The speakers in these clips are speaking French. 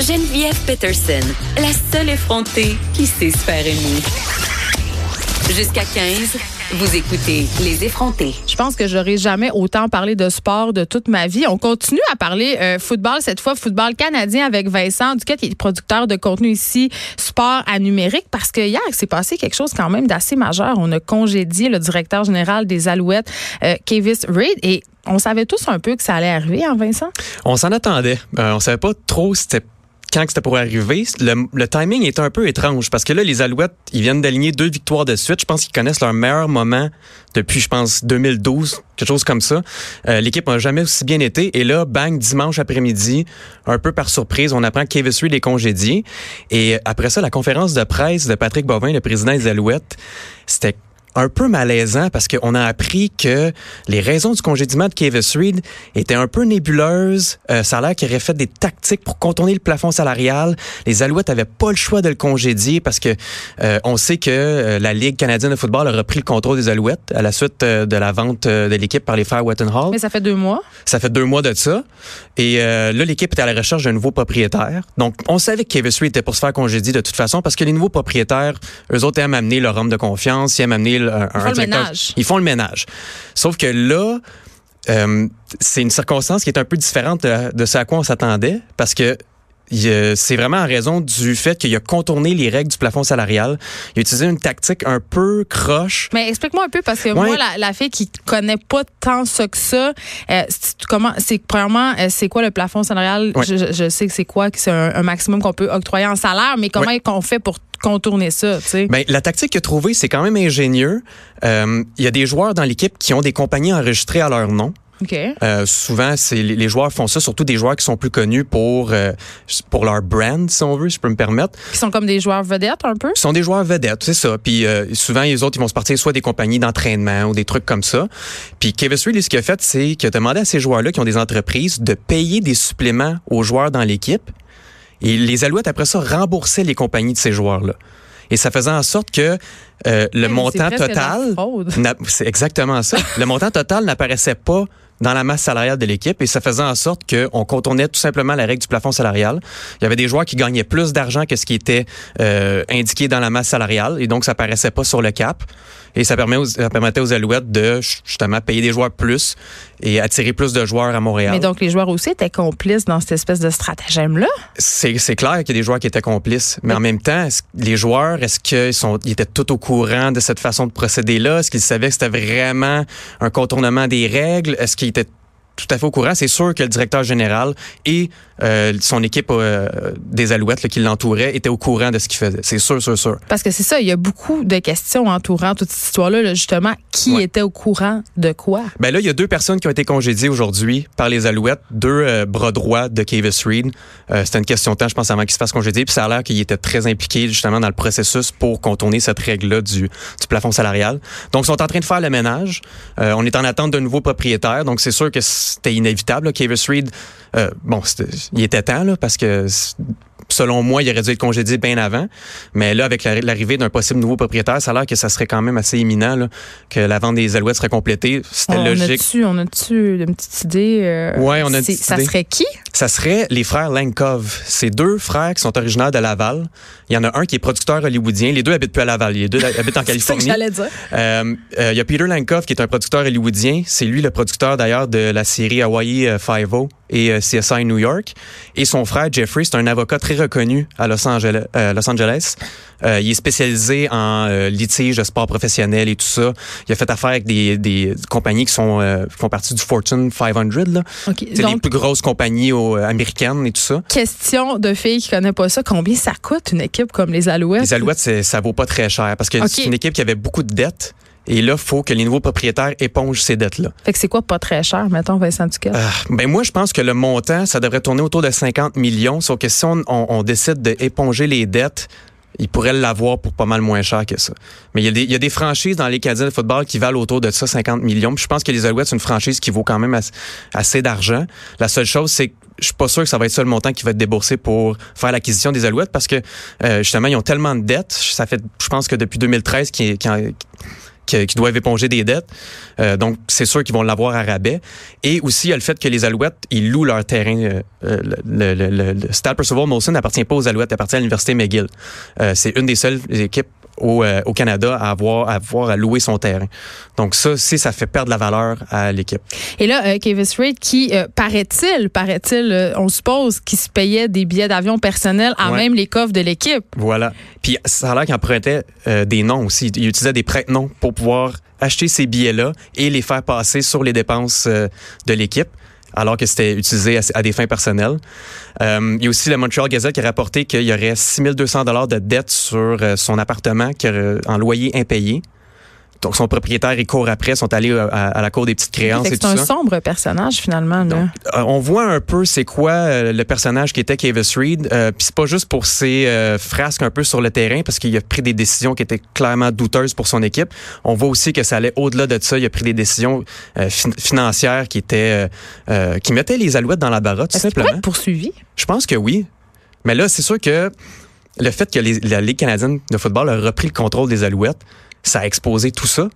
Geneviève Peterson, la seule effrontée qui sait se faire aimer. Jusqu'à 15, vous écoutez Les effrontés. Je pense que j'aurais jamais autant parlé de sport de toute ma vie. On continue à parler euh, football, cette fois football canadien avec Vincent Duquette, qui est producteur de contenu ici, sport à numérique, parce que hier, il s'est passé quelque chose quand même d'assez majeur. On a congédié le directeur général des Alouettes, euh, Kavis Reid, et on savait tous un peu que ça allait arriver, hein, Vincent? On s'en attendait. Euh, on savait pas trop c'était quand c'était pour arriver, le, timing est un peu étrange parce que là, les Alouettes, ils viennent d'aligner deux victoires de suite. Je pense qu'ils connaissent leur meilleur moment depuis, je pense, 2012, quelque chose comme ça. Euh, l'équipe n'a jamais aussi bien été. Et là, bang, dimanche après-midi, un peu par surprise, on apprend que Kavis Reed est congédié. Et après ça, la conférence de presse de Patrick Bovin, le président des Alouettes, c'était un peu malaisant parce qu'on a appris que les raisons du congédiement de Kavis Reed étaient un peu nébuleuses. Euh, ça a l'air qu'il aurait fait des tactiques pour contourner le plafond salarial. Les Alouettes avaient pas le choix de le congédier parce que euh, on sait que euh, la Ligue canadienne de football a repris le contrôle des Alouettes à la suite de la vente de l'équipe par les frères Hall. Mais ça fait deux mois. Ça fait deux mois de ça. Et là, l'équipe était à la recherche d'un nouveau propriétaire. Donc, on savait que Kavis Reed était pour se faire congédier de toute façon parce que les nouveaux propriétaires, eux autres aiment amener leur homme de confiance, ils aiment amener ils font le ménage. Ils font le ménage. Sauf que là, euh, c'est une circonstance qui est un peu différente de, ce à quoi on s'attendait parce que c'est vraiment en raison du fait qu'il a contourné les règles du plafond salarial. Il a utilisé une tactique un peu croche. Mais explique-moi un peu parce que moi, la, fille qui connaît pas tant ça que ça, euh, comment, c'est premièrement, euh, c'est quoi le plafond salarial? Je, sais que c'est quoi, que c'est un, maximum qu'on peut octroyer en salaire, mais comment qu'on fait pour contourner ça, tu sais? Ben, la tactique qu'il a trouvée, c'est quand même ingénieux. Euh, il y a des joueurs dans l'équipe qui ont des compagnies enregistrées à leur nom. Okay. Euh, souvent, c'est les joueurs font ça, surtout des joueurs qui sont plus connus pour euh, pour leur brand, si on veut, si je peux me permettre. Qui sont comme des joueurs vedettes un peu? Ils sont des joueurs vedettes, c'est ça. Puis euh, souvent, les autres, ils vont se partir soit des compagnies d'entraînement ou des trucs comme ça. Puis Kevin Reed, ce qu'il a fait, c'est qu'il a demandé à ces joueurs-là qui ont des entreprises de payer des suppléments aux joueurs dans l'équipe. Et les Alouettes, après ça, remboursaient les compagnies de ces joueurs-là. Et ça faisait en sorte que euh, le montant total... C'est exactement ça. le montant total n'apparaissait pas dans la masse salariale de l'équipe et ça faisait en sorte qu'on contournait tout simplement la règle du plafond salarial. Il y avait des joueurs qui gagnaient plus d'argent que ce qui était euh, indiqué dans la masse salariale et donc ça paraissait pas sur le cap. Et ça, permet ça permettait aux Alouettes de justement payer des joueurs plus et attirer plus de joueurs à Montréal. Mais donc les joueurs aussi étaient complices dans cette espèce de stratagème-là? C'est, clair qu'il y a des joueurs qui étaient complices. Mais en même temps, les joueurs, est-ce qu'ils sont, ils étaient tout au courant de cette façon de procéder-là? Est-ce qu'ils savaient que c'était vraiment un contournement des règles? Est-ce qu'ils étaient tout à fait au courant. C'est sûr que le directeur général et euh, son équipe euh, des Alouettes qui l'entourait étaient au courant de ce qu'il faisait. C'est sûr, sûr, sûr. Parce que c'est ça, il y a beaucoup de questions entourant toute cette histoire-là. justement, qui était au courant de quoi? Ben là, il y a deux personnes qui ont été congédiées aujourd'hui par les Alouettes, deux euh, bras droits de Kavis Reed. C'était une question de temps, je pense, avant qu'il se fasse congédier. Puis ça a l'air qu'il était très impliqué justement dans le processus pour contourner cette règle-là du, du plafond salarial. Donc, ils sont en train de faire le ménage. on est en attente d'un nouveau propriétaire. Donc, c'est sûr que c'était inévitable. Kavis Reed, euh, bon, il était temps là, parce que selon moi, il aurait dû être congédié bien avant. Mais là, avec l'arrivée d'un possible nouveau propriétaire, ça a l'air que ça serait quand même assez imminent là, que la vente des Alouettes serait complétée. C'était logique. On a-tu une petite idée? Euh, ouais, on a une Ça serait qui? Ça serait les frères Lankov. C'est deux frères qui sont originaires de Laval. Il y en a un qui est producteur hollywoodien. Les deux habitent plus à Laval. Les deux habitent en Californie. C'est j'allais dire. Euh, euh, il y a Peter Lankov qui est un producteur hollywoodien. C'est lui le producteur d'ailleurs de la série Hawaii Five-O et CSI New York. Et son frère Jeffrey, c'est un avocat très reconnu à Los Angeles. Euh, Los Angeles. Euh, il est spécialisé en euh, litige de sport professionnel et tout ça. Il a fait affaire avec des, des compagnies qui sont font partie du Fortune 500 là. C'est les plus grosses compagnies américaines et tout ça. Question de fille qui connaît pas ça, combien ça coûte une équipe comme les Alouettes? Les Alouettes, ça vaut pas très cher parce que c'est une équipe qui avait beaucoup de dettes. Et là, il faut que les nouveaux propriétaires épongent ces dettes-là. Fait que c'est quoi pas très cher, mettons, Vincent Duquet? Euh, ben moi, je pense que le montant, ça devrait tourner autour de 50 millions. Sauf que si on, on, décide d'éponger les dettes, ils pourraient l'avoir pour pas mal moins cher que ça. Mais il y a des, il y a des franchises dans les Canadiens de football qui valent autour de ça 50 millions. Puis je pense que les Alouettes, c'est une franchise qui vaut quand même assez, d'argent. La seule chose, c'est que je suis pas sûr que ça va être ça le montant qui va être déboursé pour faire l'acquisition des Alouettes parce que euh, justement, ils ont tellement de dettes. Ça fait, je pense que depuis 2013, qu'ils qui, qui doivent éponger des dettes. Euh, donc, c'est sûr qu'ils vont l'avoir à rabais. Et aussi, il y a le fait que les Alouettes, ils louent leur terrain. Euh, euh, le, le, le, le, Stade Percival Molson n'appartient pas aux Alouettes, appartient à l'Université McGill. Euh, c'est une des seules équipes au, euh, au, Canada à avoir, à avoir à louer son terrain. Donc ça, si ça fait perdre la valeur à l'équipe. Et là, euh, Kavis Reid, qui euh, paraît-il, paraît-il, euh, on suppose qu'il se payait des billets d'avion personnels à ouais. même les coffres de l'équipe. Voilà. Puis ça a l'air qu'il empruntait des noms aussi. Il utilisait des prête-noms pour pouvoir acheter ces billets-là et les faire passer sur les dépenses de l'équipe alors que c'était utilisé à, des fins personnelles. Euh, il y a aussi le Montreal Gazette qui a rapporté qu'il y aurait 6200 dollars de dette sur euh, son appartement en loyer impayé. Donc, son propriétaire et court après sont allés à, à la cour des petites créances ça. C'est un sombre personnage, finalement. Là. Donc, euh, on voit un peu c'est quoi euh, le personnage qui était Kavis Reed. Euh, Puis c'est pas juste pour ses euh, frasques un peu sur le terrain, parce qu'il a pris des décisions qui étaient clairement douteuses pour son équipe. On voit aussi que ça allait au-delà de ça. Il a pris des décisions euh, fin financières qui étaient qui mettaient les alouettes dans la barotte, tout simplement. Être poursuivi? Je pense que oui. Mais là, c'est sûr que le fait que les, la Ligue canadienne de football a repris le contrôle des alouettes, ça a exposé tout ça.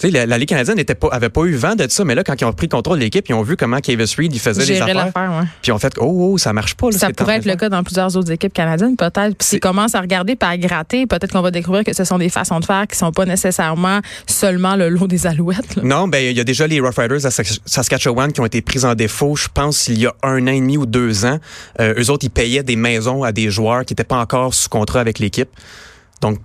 Tu sais, la, la, Ligue canadienne n'était pas, avait pas eu vent de ça, mais là, quand ils ont pris le contrôle de l'équipe, ils ont vu comment Kavis Reed il faisait Gérer les affaires. Ouais. Puis ils ont fait, oh, oh ça marche pas. Là, ça pourrait être le cas dans plusieurs autres équipes canadiennes, peut-être. Puis s'ils commencent à regarder et à gratter, peut-être qu'on va découvrir que ce sont des façons de faire qui sont pas nécessairement seulement le lot des alouettes. Là. Non, ben il y a déjà les Rough Riders à Saskatchewan qui ont été pris en défaut, je pense, il y a un an et demi ou deux ans. Euh, eux autres, ils payaient des maisons à des joueurs qui n'étaient pas encore sous contrat avec l'équipe. Donc,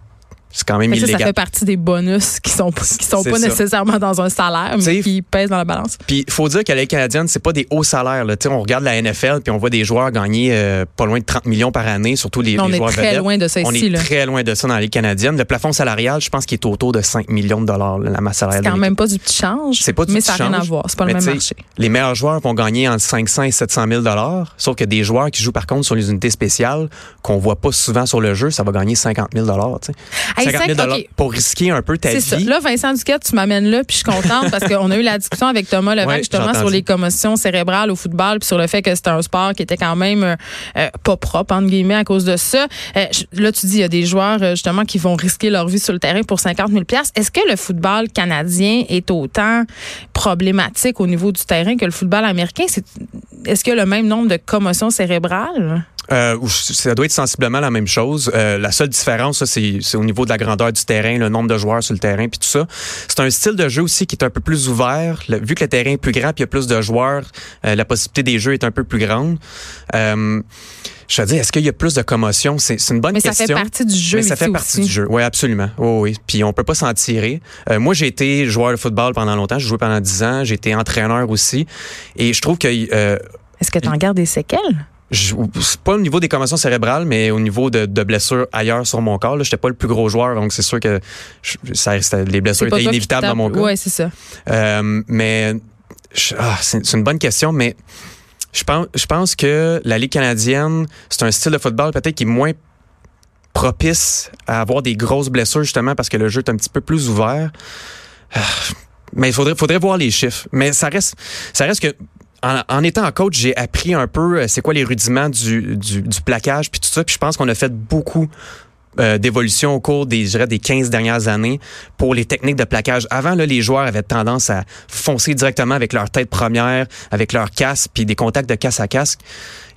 c'est quand même mais ça, illégal. Ça fait partie des bonus qui sont qui sont pas ça. nécessairement dans un salaire, mais qui pèsent dans la balance. Puis il faut dire que la Ligue canadienne, c'est pas des hauts salaires. Là. on regarde la NFL puis on voit des joueurs gagner euh, pas loin de 30 millions par année, surtout les, on les joueurs On est très vedettes. loin de ça on ici. est là. très loin de ça dans la Ligue canadienne. Le plafond salarial, je pense qu'il est autour de 5 millions de dollars, là, la masse salariale. C'est quand même pas du petit change. C'est pas du mais petit ça n'a rien à voir. C'est pas mais le même marché. Les meilleurs joueurs vont gagner entre 500 et 700 000 dollars, sauf que des joueurs qui jouent par contre sur les unités spéciales qu'on voit pas souvent sur le jeu, ça va gagner 50 000 dollars. 50 000 okay. pour risquer un peu ta vie. Ça. Là, Vincent Duquette, tu m'amènes là, puis je suis contente parce qu'on a eu la discussion avec Thomas Levac ouais, justement sur les commotions cérébrales au football, puis sur le fait que c'était un sport qui était quand même euh, pas propre entre guillemets à cause de ça. Euh, là, tu dis il y a des joueurs euh, justement qui vont risquer leur vie sur le terrain pour 50 000 Est-ce que le football canadien est autant problématique au niveau du terrain que le football américain? Est-ce qu'il y a le même nombre de commotions cérébrales? Euh, ça doit être sensiblement la même chose. Euh, la seule différence, c'est au niveau de la grandeur du terrain, le nombre de joueurs sur le terrain, puis tout ça. C'est un style de jeu aussi qui est un peu plus ouvert. Le, vu que le terrain est plus grand, puis il y a plus de joueurs, euh, la possibilité des jeux est un peu plus grande. Euh, je veux dire, est-ce qu'il y a plus de commotion? C'est une bonne Mais question. Mais ça fait partie du jeu. Mais ça fait partie aussi. du jeu. Oui, absolument. Oh, oui. Puis on peut pas s'en tirer. Euh, moi, j'ai été joueur de football pendant longtemps. J'ai joué pendant 10 ans. J'ai été entraîneur aussi. Et je trouve que... Euh, est-ce que tu en gardes des séquelles? C'est pas au niveau des commotions cérébrales, mais au niveau de, de blessures ailleurs sur mon corps. J'étais pas le plus gros joueur, donc c'est sûr que je, ça, les blessures étaient inévitables dans mon cas. Oui, c'est ça. Euh, mais ah, c'est une bonne question, mais je pense, je pense que la Ligue canadienne, c'est un style de football peut-être qui est moins propice à avoir des grosses blessures, justement, parce que le jeu est un petit peu plus ouvert. Mais il faudrait, faudrait voir les chiffres. Mais ça reste, ça reste que en, étant coach, j'ai appris un peu c'est quoi les rudiments du, du, du plaquage puis tout ça. Puis je pense qu'on a fait beaucoup euh, d'évolution au cours des, je dirais, des 15 dernières années pour les techniques de plaquage. Avant, là, les joueurs avaient tendance à foncer directement avec leur tête première, avec leur casque, puis des contacts de casse à casque.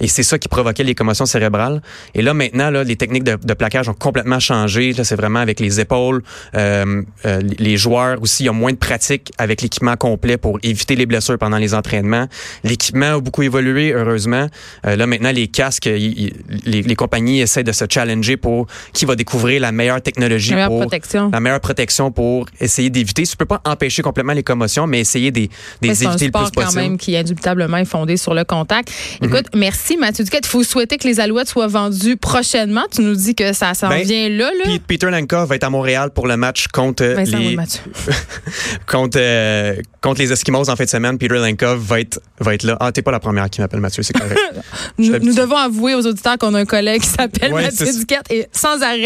Et c'est ça qui provoquait les commotions cérébrales. Et là, maintenant, là, les techniques de, de plaquage ont complètement changé. C'est vraiment avec les épaules. Euh, euh, les joueurs aussi, il y a moins de pratique avec l'équipement complet pour éviter les blessures pendant les entraînements. L'équipement a beaucoup évolué, heureusement. Euh, là, maintenant, les casques, les, les, compagnies essaient de se challenger pour qui va découvrir la meilleure technologie la meilleure pour protection. la meilleure protection pour essayer d'éviter. Tu peux pas empêcher complètement les commotions, mais essayer des, des éviter un le plus sport possible. quand même qui indubitablement est fondé sur le contact. Mm -hmm. Écoute, merci Mathieu Duquette. Il faut souhaiter que les Alouettes soient vendues prochainement. Tu nous dis que ça s'en Ben, vient là. là. Peter Lankov va être à Montréal pour le match contre Vincent les contre euh, contre les Eskimos en fin de semaine. Peter Lankov va être va être là. Ah, t'es pas la première qui m'appelle Mathieu, c'est correct. nous, nous devons avouer aux auditeurs qu'on a un collègue qui s'appelle Ouais, Mathieu Duquette et sans arrêt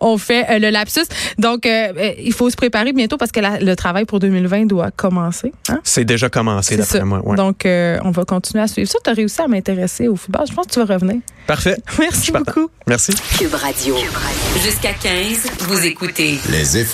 on fait euh, le lapsus. Donc euh, euh, il faut se préparer bientôt parce que la- le travail pour 2020 doit commencer. Hein? C'est déjà commencé d'après moi. ouais. Donc euh, on va continuer à suivre ça. Tu as réussi à m'intéresser au football. Je pense que tu vas revenir. Parfait. Merci beaucoup. Merci. Cube Radio. Jusqu'à 15, vous écoutez Les effets.